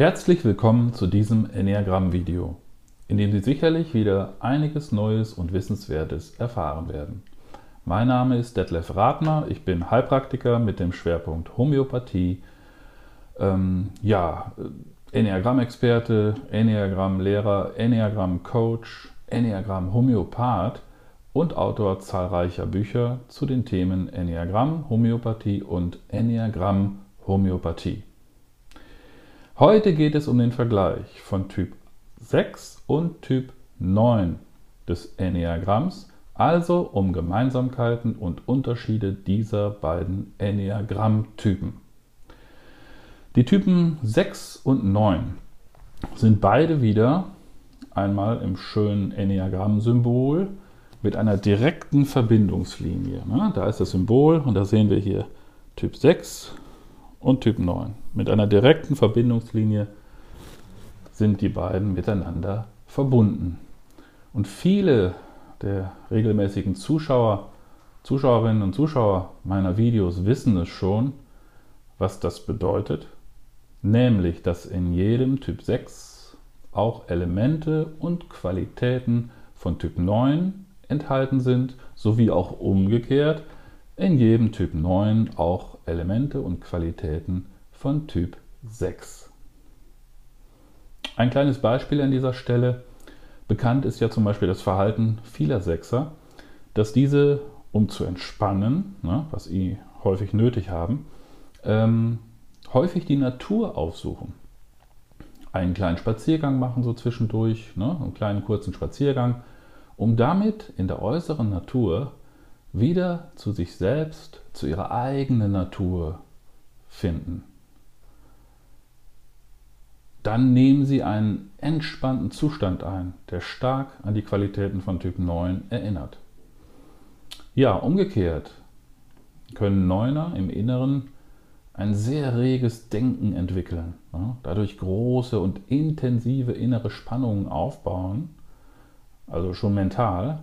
Herzlich willkommen zu diesem Enneagramm-Video, in dem Sie sicherlich wieder einiges Neues und Wissenswertes erfahren werden. Mein Name ist Detlef Radner, ich bin Heilpraktiker mit dem Schwerpunkt Homöopathie, ähm, ja, Enneagramm-Experte, Enneagramm-Lehrer, Enneagramm-Coach, Enneagramm-Homöopath und Autor zahlreicher Bücher zu den Themen Enneagramm, Homöopathie und Enneagramm-Homöopathie. Heute geht es um den Vergleich von Typ 6 und Typ 9 des Enneagramms, also um Gemeinsamkeiten und Unterschiede dieser beiden Enneagrammtypen. Die Typen 6 und 9 sind beide wieder einmal im schönen Enneagramm-Symbol mit einer direkten Verbindungslinie. Da ist das Symbol und da sehen wir hier Typ 6 und Typ 9. Mit einer direkten Verbindungslinie sind die beiden miteinander verbunden. Und viele der regelmäßigen Zuschauer, Zuschauerinnen und Zuschauer meiner Videos wissen es schon, was das bedeutet, nämlich dass in jedem Typ 6 auch Elemente und Qualitäten von Typ 9 enthalten sind, sowie auch umgekehrt in jedem Typ 9 auch Elemente und Qualitäten von Typ 6. Ein kleines Beispiel an dieser Stelle. Bekannt ist ja zum Beispiel das Verhalten vieler Sechser, dass diese, um zu entspannen, ne, was sie häufig nötig haben, ähm, häufig die Natur aufsuchen. Einen kleinen Spaziergang machen so zwischendurch, ne, einen kleinen kurzen Spaziergang, um damit in der äußeren Natur wieder zu sich selbst, zu ihrer eigenen Natur finden. Dann nehmen Sie einen entspannten Zustand ein, der stark an die Qualitäten von Typ 9 erinnert. Ja, umgekehrt können Neuner im Inneren ein sehr reges Denken entwickeln, dadurch große und intensive innere Spannungen aufbauen, also schon mental,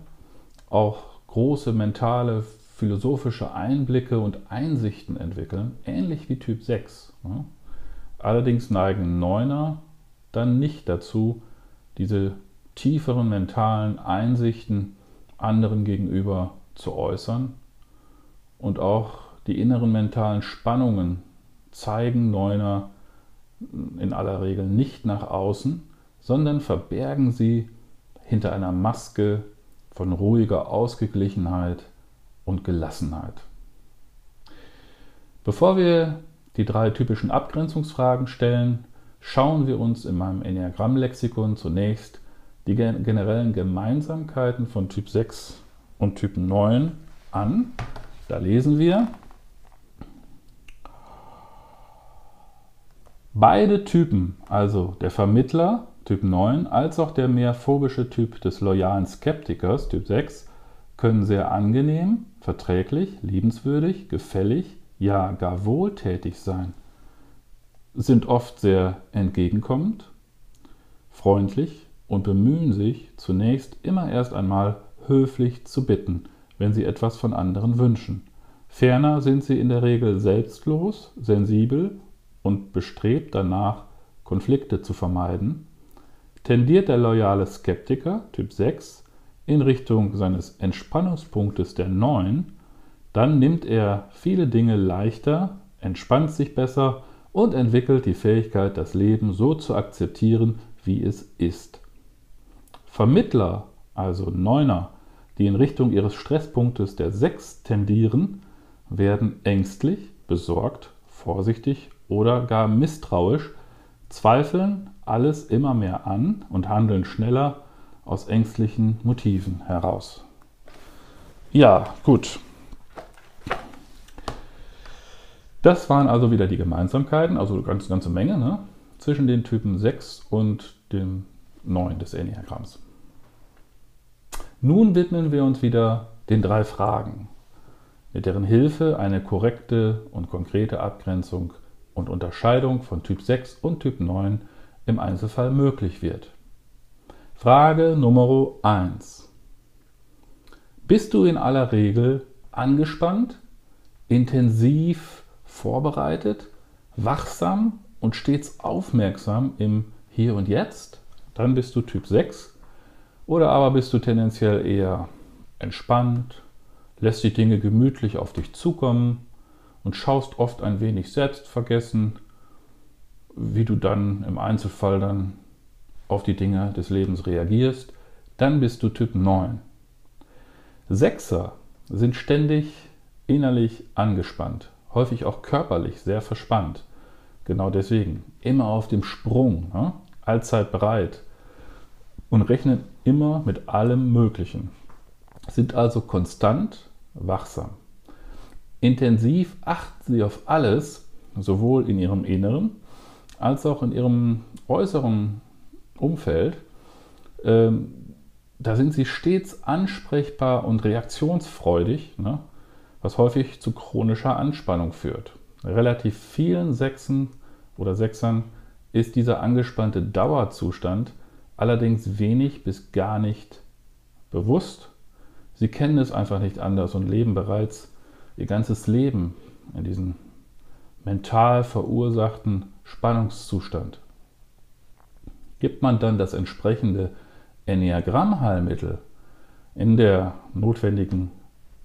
auch große mentale, philosophische Einblicke und Einsichten entwickeln, ähnlich wie Typ 6. Allerdings neigen Neuner dann nicht dazu, diese tieferen mentalen Einsichten anderen gegenüber zu äußern und auch die inneren mentalen Spannungen zeigen Neuner in aller Regel nicht nach außen, sondern verbergen sie hinter einer Maske von ruhiger Ausgeglichenheit und Gelassenheit. Bevor wir die drei typischen Abgrenzungsfragen stellen, schauen wir uns in meinem Enneagramm-Lexikon zunächst die generellen Gemeinsamkeiten von Typ 6 und Typ 9 an. Da lesen wir, beide Typen, also der Vermittler Typ 9 als auch der mehr phobische Typ des loyalen Skeptikers Typ 6 können sehr angenehm, verträglich, liebenswürdig, gefällig, ja gar wohltätig sein, sind oft sehr entgegenkommend, freundlich und bemühen sich zunächst immer erst einmal höflich zu bitten, wenn sie etwas von anderen wünschen. Ferner sind sie in der Regel selbstlos, sensibel und bestrebt danach, Konflikte zu vermeiden tendiert der loyale Skeptiker Typ 6 in Richtung seines Entspannungspunktes der 9, dann nimmt er viele Dinge leichter, entspannt sich besser und entwickelt die Fähigkeit, das Leben so zu akzeptieren, wie es ist. Vermittler, also Neuner, die in Richtung ihres Stresspunktes der 6 tendieren, werden ängstlich, besorgt, vorsichtig oder gar misstrauisch, zweifeln alles immer mehr an und handeln schneller aus ängstlichen Motiven heraus. Ja, gut. Das waren also wieder die Gemeinsamkeiten, also eine ganze, ganze Menge, ne, zwischen den Typen 6 und dem 9 des Enneagramms. Nun widmen wir uns wieder den drei Fragen, mit deren Hilfe eine korrekte und konkrete Abgrenzung und Unterscheidung von Typ 6 und Typ 9 im Einzelfall möglich wird. Frage Nummer 1. Bist du in aller Regel angespannt, intensiv vorbereitet, wachsam und stets aufmerksam im Hier und Jetzt, dann bist du Typ 6. Oder aber bist du tendenziell eher entspannt, lässt die Dinge gemütlich auf dich zukommen und schaust oft ein wenig selbstvergessen, wie du dann im Einzelfall dann auf die Dinge des Lebens reagierst, dann bist du Typ 9. Sechser sind ständig innerlich angespannt, häufig auch körperlich sehr verspannt. Genau deswegen immer auf dem Sprung, ne? allzeit bereit und rechnen immer mit allem Möglichen, sind also konstant wachsam. Intensiv achten sie auf alles, sowohl in ihrem Inneren als auch in ihrem äußeren Umfeld. Ähm, da sind sie stets ansprechbar und reaktionsfreudig, ne? was häufig zu chronischer Anspannung führt. Relativ vielen Sechsen oder Sechsern ist dieser angespannte Dauerzustand allerdings wenig bis gar nicht bewusst. Sie kennen es einfach nicht anders und leben bereits ihr ganzes Leben in diesem mental verursachten Spannungszustand. Gibt man dann das entsprechende Enneagramm-Heilmittel in der notwendigen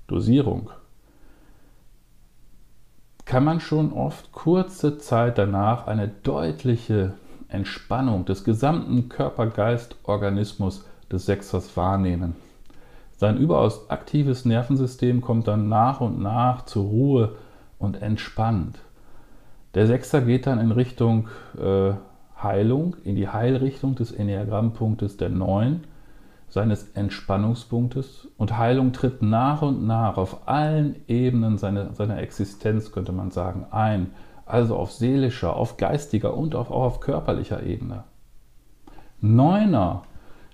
Dosierung, kann man schon oft kurze Zeit danach eine deutliche Entspannung des gesamten Körper-Geist-Organismus des Sechsers wahrnehmen. Sein überaus aktives Nervensystem kommt dann nach und nach zur Ruhe und entspannt. Der Sechser geht dann in Richtung äh, Heilung, in die Heilrichtung des Enneagrammpunktes der 9, seines Entspannungspunktes. Und Heilung tritt nach und nach auf allen Ebenen seiner, seiner Existenz, könnte man sagen, ein. Also auf seelischer, auf geistiger und auch auf körperlicher Ebene. Neuner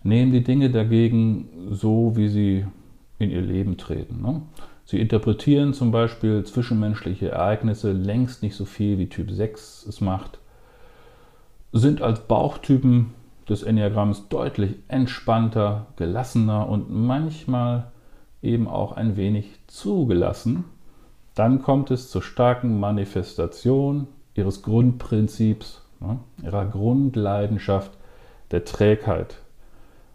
nehmen die Dinge dagegen so, wie sie in ihr Leben treten. Ne? Sie interpretieren zum Beispiel zwischenmenschliche Ereignisse längst nicht so viel wie Typ 6 es macht, sind als Bauchtypen des Enneagramms deutlich entspannter, gelassener und manchmal eben auch ein wenig zugelassen. Dann kommt es zur starken Manifestation ihres Grundprinzips, ne, ihrer Grundleidenschaft der Trägheit.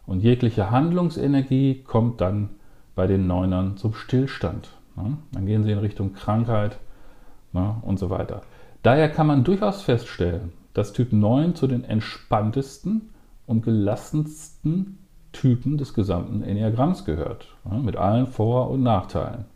Und jegliche Handlungsenergie kommt dann bei den Neunern zum Stillstand. Ne? Dann gehen sie in Richtung Krankheit ne? und so weiter. Daher kann man durchaus feststellen, dass Typ 9 zu den entspanntesten und gelassensten Typen des gesamten Enneagramms gehört, ne? mit allen Vor- und Nachteilen.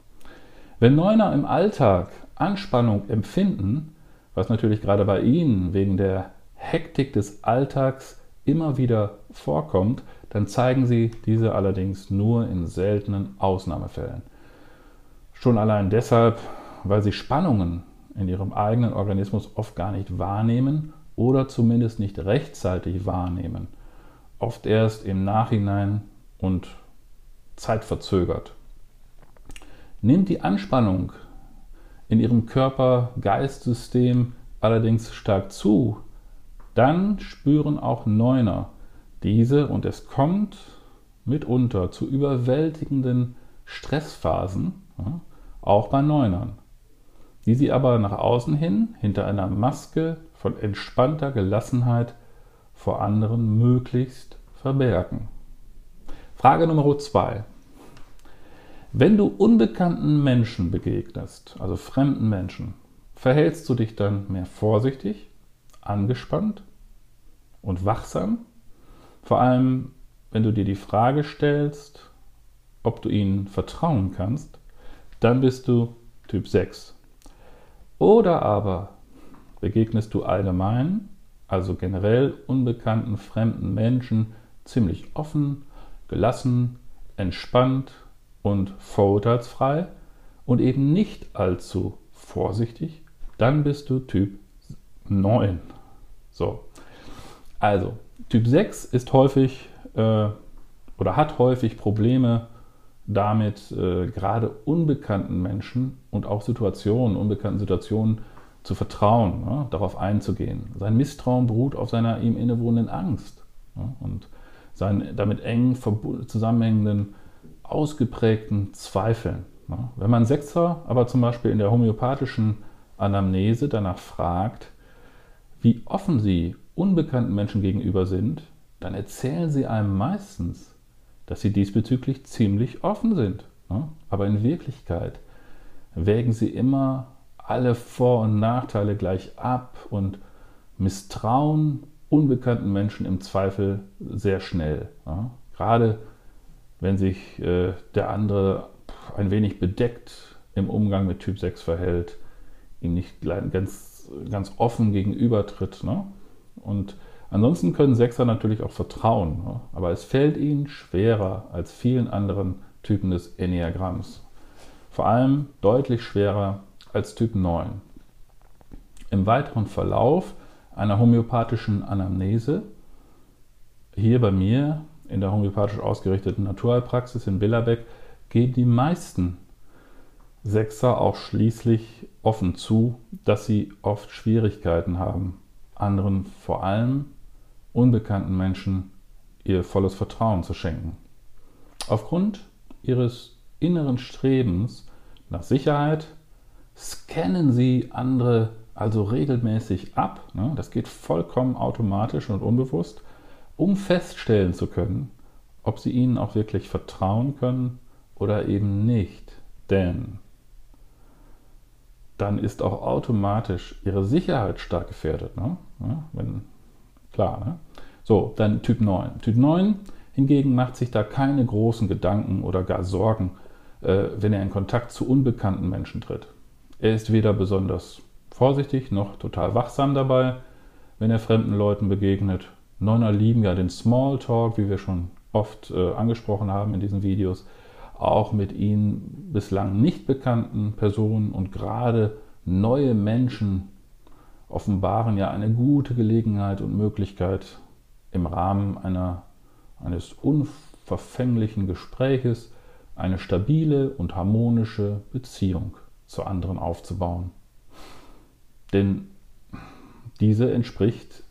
Wenn Neuner im Alltag Anspannung empfinden, was natürlich gerade bei Ihnen wegen der Hektik des Alltags immer wieder vorkommt, dann zeigen sie diese allerdings nur in seltenen Ausnahmefällen. Schon allein deshalb, weil sie Spannungen in ihrem eigenen Organismus oft gar nicht wahrnehmen oder zumindest nicht rechtzeitig wahrnehmen, oft erst im Nachhinein und zeitverzögert. Nimmt die Anspannung in ihrem Körper-Geist-System allerdings stark zu, dann spüren auch Neuner, diese, und es kommt mitunter zu überwältigenden Stressphasen, ja, auch bei Neunern, die sie aber nach außen hin hinter einer Maske von entspannter Gelassenheit vor anderen möglichst verbergen. Frage Nummer zwei. Wenn du unbekannten Menschen begegnest, also fremden Menschen, verhältst du dich dann mehr vorsichtig, angespannt und wachsam vor allem, wenn du dir die Frage stellst, ob du ihnen vertrauen kannst, dann bist du Typ 6. Oder aber begegnest du allgemein, also generell unbekannten fremden Menschen, ziemlich offen, gelassen, entspannt und vorurteilsfrei und eben nicht allzu vorsichtig, dann bist du Typ 9. So, also Typ 6 ist häufig äh, oder hat häufig Probleme damit, äh, gerade unbekannten Menschen und auch Situationen, unbekannten Situationen zu vertrauen, ne, darauf einzugehen. Sein Misstrauen beruht auf seiner ihm innewohnenden Angst ne, und seinen damit eng zusammenhängenden, ausgeprägten Zweifeln. Ne. Wenn man Sechser aber zum Beispiel in der homöopathischen Anamnese danach fragt, wie offen sie unbekannten Menschen gegenüber sind, dann erzählen sie einem meistens, dass sie diesbezüglich ziemlich offen sind. Ne? Aber in Wirklichkeit wägen sie immer alle Vor- und Nachteile gleich ab und misstrauen unbekannten Menschen im Zweifel sehr schnell. Ja? Gerade wenn sich äh, der andere ein wenig bedeckt im Umgang mit Typ 6 verhält, ihm nicht ganz, ganz offen gegenübertritt. Ne? Und ansonsten können Sechser natürlich auch vertrauen, ne? aber es fällt ihnen schwerer als vielen anderen Typen des Enneagramms. Vor allem deutlich schwerer als Typ 9. Im weiteren Verlauf einer homöopathischen Anamnese, hier bei mir in der homöopathisch ausgerichteten Naturheilpraxis in Billerbeck, geben die meisten Sechser auch schließlich offen zu, dass sie oft Schwierigkeiten haben, anderen vor allem unbekannten Menschen ihr volles Vertrauen zu schenken. Aufgrund ihres inneren Strebens nach Sicherheit scannen sie andere also regelmäßig ab. Ne? Das geht vollkommen automatisch und unbewusst, um feststellen zu können, ob sie ihnen auch wirklich vertrauen können oder eben nicht. Denn dann ist auch automatisch ihre Sicherheit stark gefährdet. Ne? Ja, wenn, klar. Ne? So, dann Typ 9. Typ 9 hingegen macht sich da keine großen Gedanken oder gar Sorgen, äh, wenn er in Kontakt zu unbekannten Menschen tritt. Er ist weder besonders vorsichtig noch total wachsam dabei, wenn er fremden Leuten begegnet. Neuner lieben ja den Smalltalk, wie wir schon oft äh, angesprochen haben in diesen Videos auch mit ihnen bislang nicht bekannten Personen und gerade neue Menschen offenbaren ja eine gute Gelegenheit und Möglichkeit im Rahmen einer, eines unverfänglichen Gespräches eine stabile und harmonische Beziehung zu anderen aufzubauen. Denn diese entspricht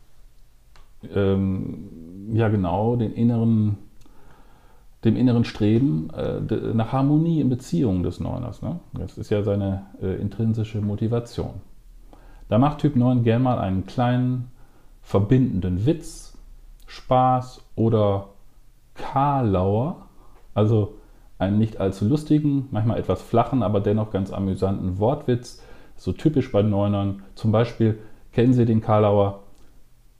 ähm, ja genau den inneren dem inneren Streben äh, nach Harmonie in Beziehungen des Neuners. Ne? Das ist ja seine äh, intrinsische Motivation. Da macht Typ 9 gern mal einen kleinen verbindenden Witz, Spaß oder Karlauer, also einen nicht allzu lustigen, manchmal etwas flachen, aber dennoch ganz amüsanten Wortwitz, so typisch bei Neunern. Zum Beispiel kennen Sie den Karlauer.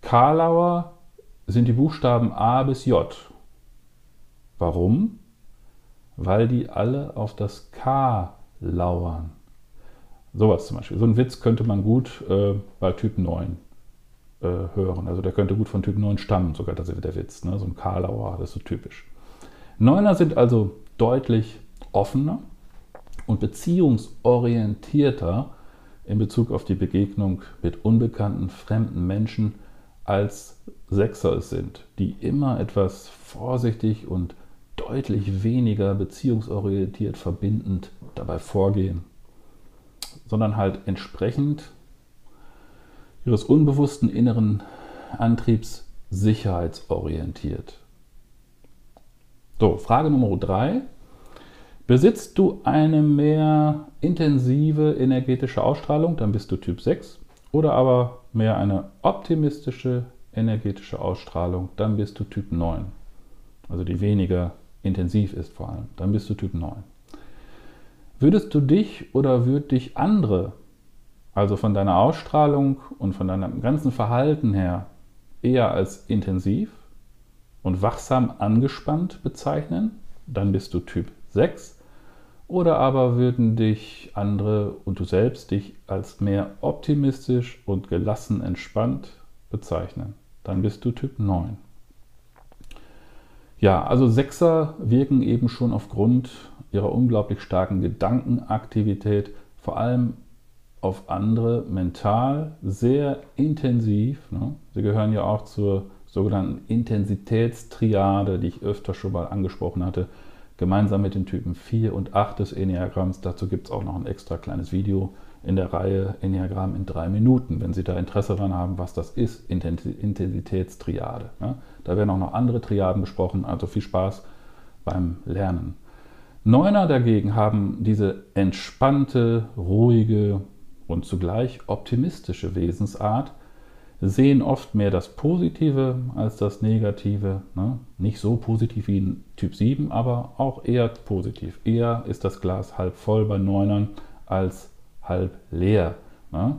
Karlauer sind die Buchstaben A bis J Warum? Weil die alle auf das K lauern. Sowas zum Beispiel. So ein Witz könnte man gut äh, bei Typ 9 äh, hören. Also der könnte gut von Typ 9 stammen, sogar das ist der Witz. Ne? So ein Karlauer, das ist so typisch. Neuner sind also deutlich offener und beziehungsorientierter in Bezug auf die Begegnung mit unbekannten, fremden Menschen als Sechser es sind, die immer etwas vorsichtig und deutlich weniger beziehungsorientiert verbindend dabei vorgehen, sondern halt entsprechend ihres unbewussten inneren Antriebs sicherheitsorientiert. So, Frage Nummer drei. Besitzt du eine mehr intensive energetische Ausstrahlung, dann bist du Typ 6. Oder aber mehr eine optimistische energetische Ausstrahlung, dann bist du Typ 9. Also die weniger intensiv ist vor allem, dann bist du Typ 9. Würdest du dich oder würd dich andere, also von deiner Ausstrahlung und von deinem ganzen Verhalten her, eher als intensiv und wachsam angespannt bezeichnen, dann bist du Typ 6. Oder aber würden dich andere und du selbst dich als mehr optimistisch und gelassen entspannt bezeichnen, dann bist du Typ 9. Ja, also Sechser wirken eben schon aufgrund ihrer unglaublich starken Gedankenaktivität vor allem auf andere mental sehr intensiv. Ne? Sie gehören ja auch zur sogenannten Intensitätstriade, die ich öfter schon mal angesprochen hatte, gemeinsam mit den Typen 4 und 8 des Enneagramms. Dazu gibt es auch noch ein extra kleines Video in der Reihe Enneagramm in drei Minuten, wenn Sie da Interesse daran haben, was das ist, Intensitätstriade. Ja, da werden auch noch andere Triaden besprochen, also viel Spaß beim Lernen. Neuner dagegen haben diese entspannte, ruhige und zugleich optimistische Wesensart, sehen oft mehr das Positive als das Negative. Ne? Nicht so positiv wie in Typ 7, aber auch eher positiv. Eher ist das Glas halb voll bei Neunern als halb leer. Ne?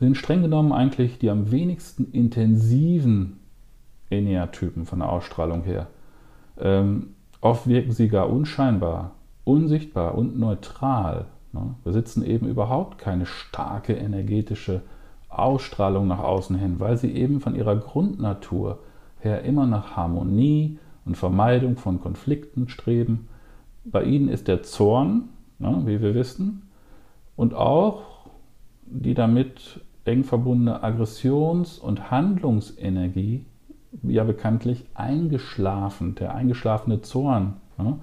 Sind streng genommen eigentlich die am wenigsten intensiven Enea-Typen von der Ausstrahlung her. Ähm, oft wirken sie gar unscheinbar, unsichtbar und neutral. Ne? Besitzen eben überhaupt keine starke energetische Ausstrahlung nach außen hin, weil sie eben von ihrer Grundnatur her immer nach Harmonie und Vermeidung von Konflikten streben. Bei ihnen ist der Zorn, ne, wie wir wissen, und auch die damit eng verbundene Aggressions- und Handlungsenergie ja bekanntlich eingeschlafen, der eingeschlafene Zorn. Ne?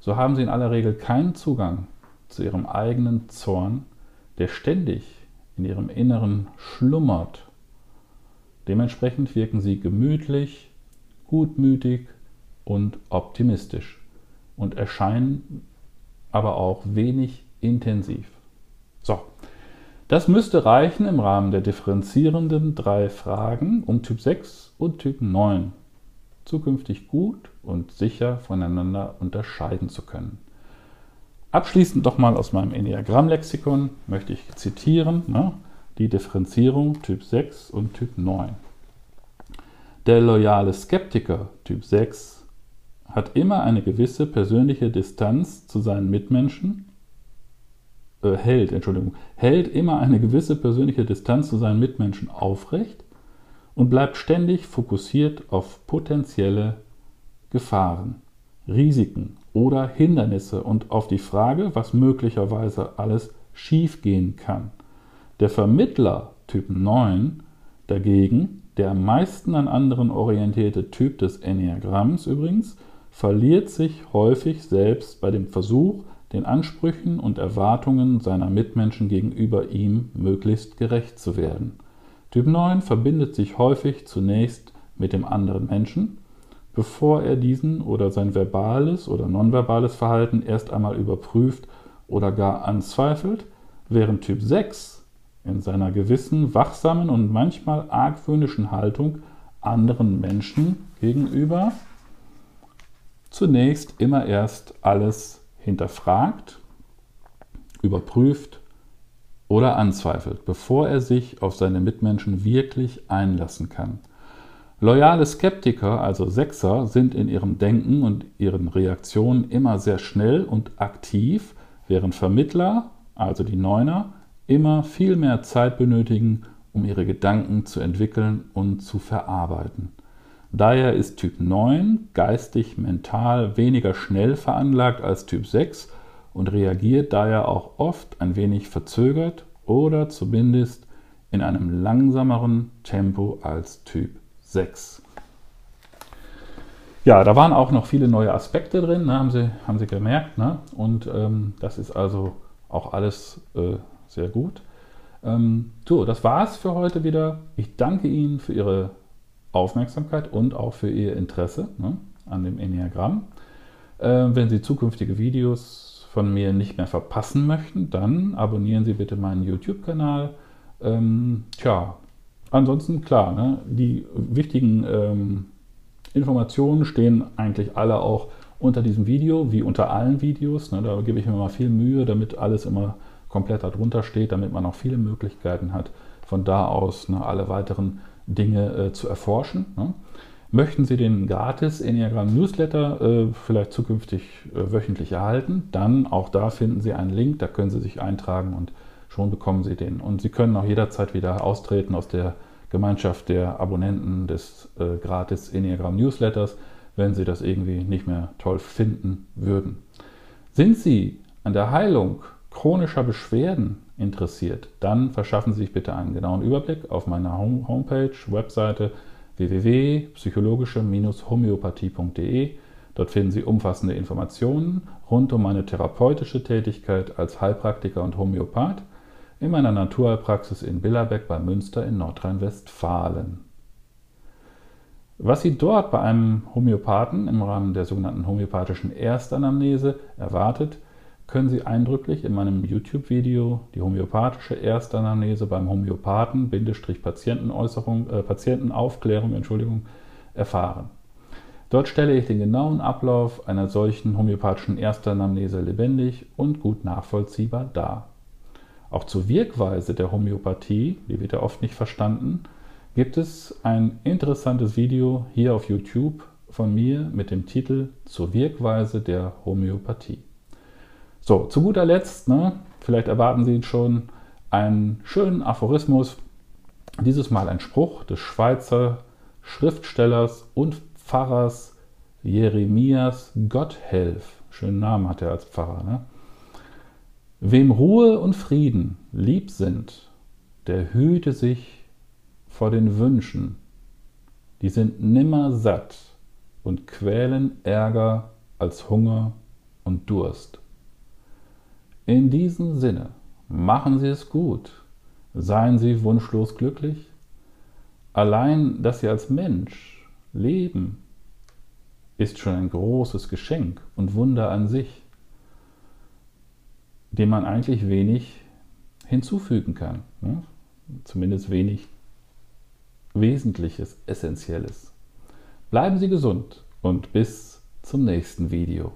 So haben sie in aller Regel keinen Zugang zu ihrem eigenen Zorn, der ständig in ihrem Inneren schlummert. Dementsprechend wirken sie gemütlich, gutmütig und optimistisch und erscheinen aber auch wenig intensiv. Das müsste reichen im Rahmen der differenzierenden drei Fragen um Typ 6 und Typ 9 zukünftig gut und sicher voneinander unterscheiden zu können. Abschließend doch mal aus meinem Enneagramm-Lexikon möchte ich zitieren ne, die Differenzierung Typ 6 und Typ 9. Der loyale Skeptiker Typ 6 hat immer eine gewisse persönliche Distanz zu seinen Mitmenschen, äh, hält, Entschuldigung, hält immer eine gewisse persönliche Distanz zu seinen Mitmenschen aufrecht und bleibt ständig fokussiert auf potenzielle Gefahren, Risiken oder Hindernisse und auf die Frage, was möglicherweise alles schiefgehen kann. Der Vermittler Typ 9 dagegen, der am meisten an anderen orientierte Typ des Enneagramms übrigens, verliert sich häufig selbst bei dem Versuch, den Ansprüchen und Erwartungen seiner Mitmenschen gegenüber ihm möglichst gerecht zu werden. Typ 9 verbindet sich häufig zunächst mit dem anderen Menschen, bevor er diesen oder sein verbales oder nonverbales Verhalten erst einmal überprüft oder gar anzweifelt, während Typ 6 in seiner gewissen, wachsamen und manchmal argwöhnischen Haltung anderen Menschen gegenüber zunächst immer erst alles hinterfragt, überprüft oder anzweifelt, bevor er sich auf seine Mitmenschen wirklich einlassen kann. Loyale Skeptiker, also Sechser, sind in ihrem Denken und ihren Reaktionen immer sehr schnell und aktiv, während Vermittler, also die Neuner, immer viel mehr Zeit benötigen, um ihre Gedanken zu entwickeln und zu verarbeiten. Daher ist Typ 9 geistig, mental weniger schnell veranlagt als Typ 6 und reagiert daher auch oft ein wenig verzögert oder zumindest in einem langsameren Tempo als Typ 6. Ja, da waren auch noch viele neue Aspekte drin, ne, haben, Sie, haben Sie gemerkt. Ne? Und ähm, das ist also auch alles äh, sehr gut. Ähm, so, das war's für heute wieder. Ich danke Ihnen für Ihre Aufmerksamkeit und auch für Ihr Interesse ne, an dem Enneagramm. Äh, wenn Sie zukünftige Videos von mir nicht mehr verpassen möchten, dann abonnieren Sie bitte meinen YouTube-Kanal. Ähm, tja, ansonsten klar, ne, die wichtigen ähm, Informationen stehen eigentlich alle auch unter diesem Video, wie unter allen Videos. Ne, da gebe ich mir mal viel Mühe, damit alles immer komplett darunter steht, damit man auch viele Möglichkeiten hat, von da aus ne, alle weiteren Dinge äh, zu erforschen. Ne. Möchten Sie den gratis Enneagram Newsletter äh, vielleicht zukünftig äh, wöchentlich erhalten, dann auch da finden Sie einen Link, da können Sie sich eintragen und schon bekommen Sie den. Und Sie können auch jederzeit wieder austreten aus der Gemeinschaft der Abonnenten des äh, gratis Enneagram Newsletters, wenn Sie das irgendwie nicht mehr toll finden würden. Sind Sie an der Heilung chronischer Beschwerden interessiert, dann verschaffen Sie sich bitte einen genauen Überblick auf meiner Homepage, Webseite www.psychologische-homöopathie.de. Dort finden Sie umfassende Informationen rund um meine therapeutische Tätigkeit als Heilpraktiker und Homöopath in meiner Naturheilpraxis in Billerbeck bei Münster in Nordrhein-Westfalen. Was Sie dort bei einem Homöopathen im Rahmen der sogenannten homöopathischen Erstanamnese erwartet, können Sie eindrücklich in meinem YouTube-Video die homöopathische Erstanamnese beim Homöopathen, Patientenäußerung, äh, Patientenaufklärung, Entschuldigung, erfahren. Dort stelle ich den genauen Ablauf einer solchen homöopathischen Erstanamnese lebendig und gut nachvollziehbar dar. Auch zur Wirkweise der Homöopathie, die wird ja oft nicht verstanden, gibt es ein interessantes Video hier auf YouTube von mir mit dem Titel Zur Wirkweise der Homöopathie. So, zu guter Letzt, ne, vielleicht erwarten Sie schon einen schönen Aphorismus, dieses Mal ein Spruch des Schweizer Schriftstellers und Pfarrers Jeremias Gotthelf. Schönen Namen hat er als Pfarrer. Ne? Wem Ruhe und Frieden lieb sind, der hüte sich vor den Wünschen, die sind nimmer satt und quälen Ärger als Hunger und Durst. In diesem Sinne, machen Sie es gut, seien Sie wunschlos glücklich. Allein, dass Sie als Mensch Leben ist schon ein großes Geschenk und Wunder an sich, dem man eigentlich wenig hinzufügen kann. Ne? Zumindest wenig Wesentliches, Essentielles. Bleiben Sie gesund und bis zum nächsten Video.